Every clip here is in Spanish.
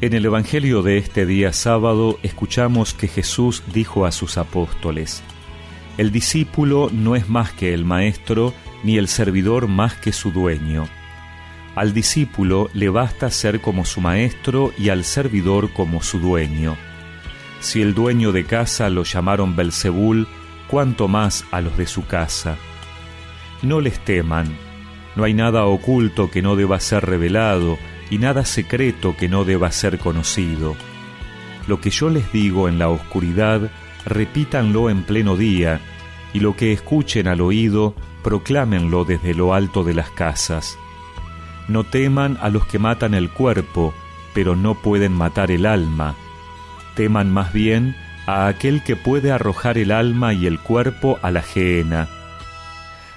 En el Evangelio de este día sábado escuchamos que Jesús dijo a sus apóstoles, El discípulo no es más que el maestro, ni el servidor más que su dueño. Al discípulo le basta ser como su maestro y al servidor como su dueño. Si el dueño de casa lo llamaron Belzebul, cuánto más a los de su casa. No les teman, no hay nada oculto que no deba ser revelado, y nada secreto que no deba ser conocido. Lo que yo les digo en la oscuridad, repítanlo en pleno día, y lo que escuchen al oído, proclámenlo desde lo alto de las casas. No teman a los que matan el cuerpo, pero no pueden matar el alma. Teman más bien a aquel que puede arrojar el alma y el cuerpo a la gehenna.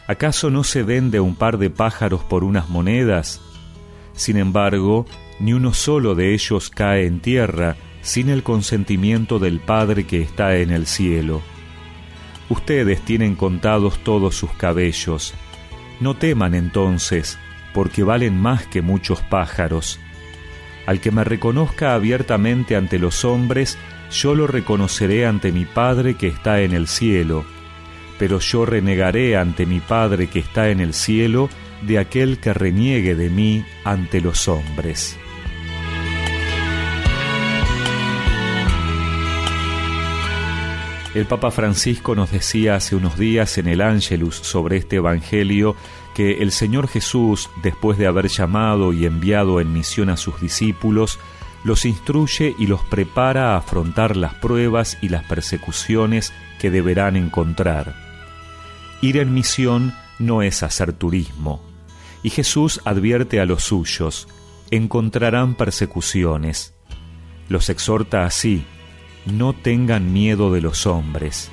¿Acaso no se vende un par de pájaros por unas monedas? Sin embargo, ni uno solo de ellos cae en tierra sin el consentimiento del Padre que está en el cielo. Ustedes tienen contados todos sus cabellos. No teman entonces, porque valen más que muchos pájaros. Al que me reconozca abiertamente ante los hombres, yo lo reconoceré ante mi Padre que está en el cielo. Pero yo renegaré ante mi Padre que está en el cielo de aquel que reniegue de mí ante los hombres. El Papa Francisco nos decía hace unos días en el Ángelus sobre este Evangelio que el Señor Jesús, después de haber llamado y enviado en misión a sus discípulos, los instruye y los prepara a afrontar las pruebas y las persecuciones que deberán encontrar. Ir en misión no es hacer turismo, y Jesús advierte a los suyos, encontrarán persecuciones. Los exhorta así, no tengan miedo de los hombres.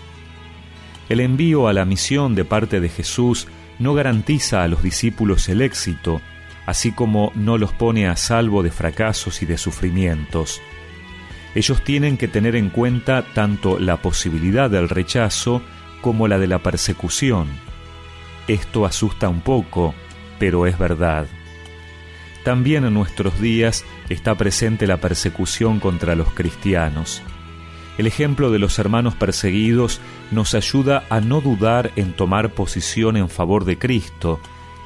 El envío a la misión de parte de Jesús no garantiza a los discípulos el éxito, así como no los pone a salvo de fracasos y de sufrimientos. Ellos tienen que tener en cuenta tanto la posibilidad del rechazo como la de la persecución. Esto asusta un poco, pero es verdad. También en nuestros días está presente la persecución contra los cristianos. El ejemplo de los hermanos perseguidos nos ayuda a no dudar en tomar posición en favor de Cristo,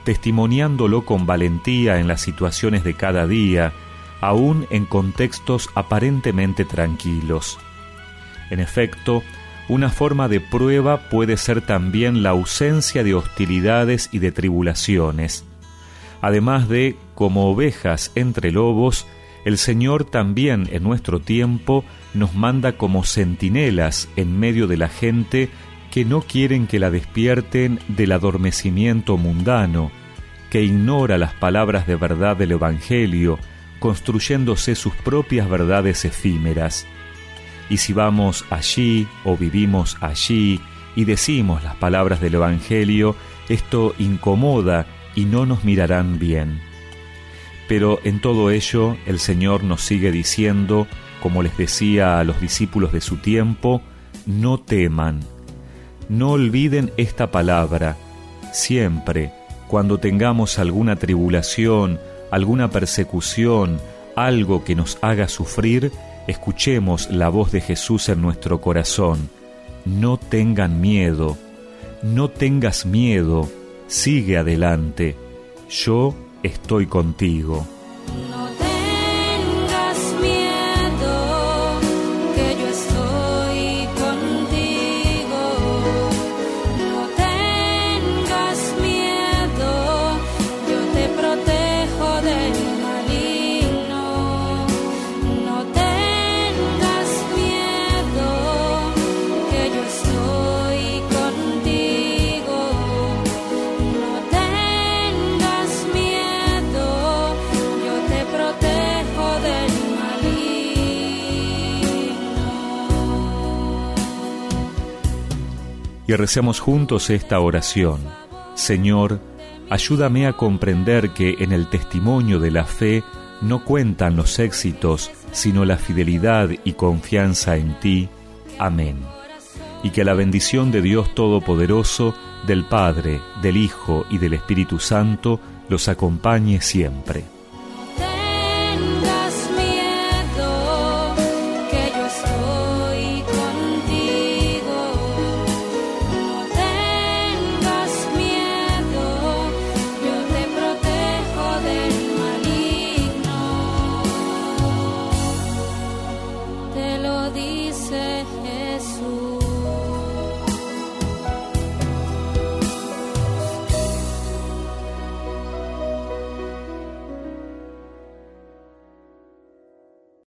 testimoniándolo con valentía en las situaciones de cada día, aún en contextos aparentemente tranquilos. En efecto, una forma de prueba puede ser también la ausencia de hostilidades y de tribulaciones. Además de, como ovejas entre lobos, el Señor también en nuestro tiempo nos manda como centinelas en medio de la gente que no quieren que la despierten del adormecimiento mundano, que ignora las palabras de verdad del Evangelio, construyéndose sus propias verdades efímeras. Y si vamos allí o vivimos allí y decimos las palabras del Evangelio, esto incomoda y no nos mirarán bien. Pero en todo ello el Señor nos sigue diciendo, como les decía a los discípulos de su tiempo, no teman, no olviden esta palabra, siempre, cuando tengamos alguna tribulación, alguna persecución, algo que nos haga sufrir, escuchemos la voz de Jesús en nuestro corazón. No tengan miedo, no tengas miedo, sigue adelante, yo estoy contigo. Y recemos juntos esta oración. Señor, ayúdame a comprender que en el testimonio de la fe no cuentan los éxitos, sino la fidelidad y confianza en ti. Amén. Y que la bendición de Dios Todopoderoso, del Padre, del Hijo y del Espíritu Santo los acompañe siempre.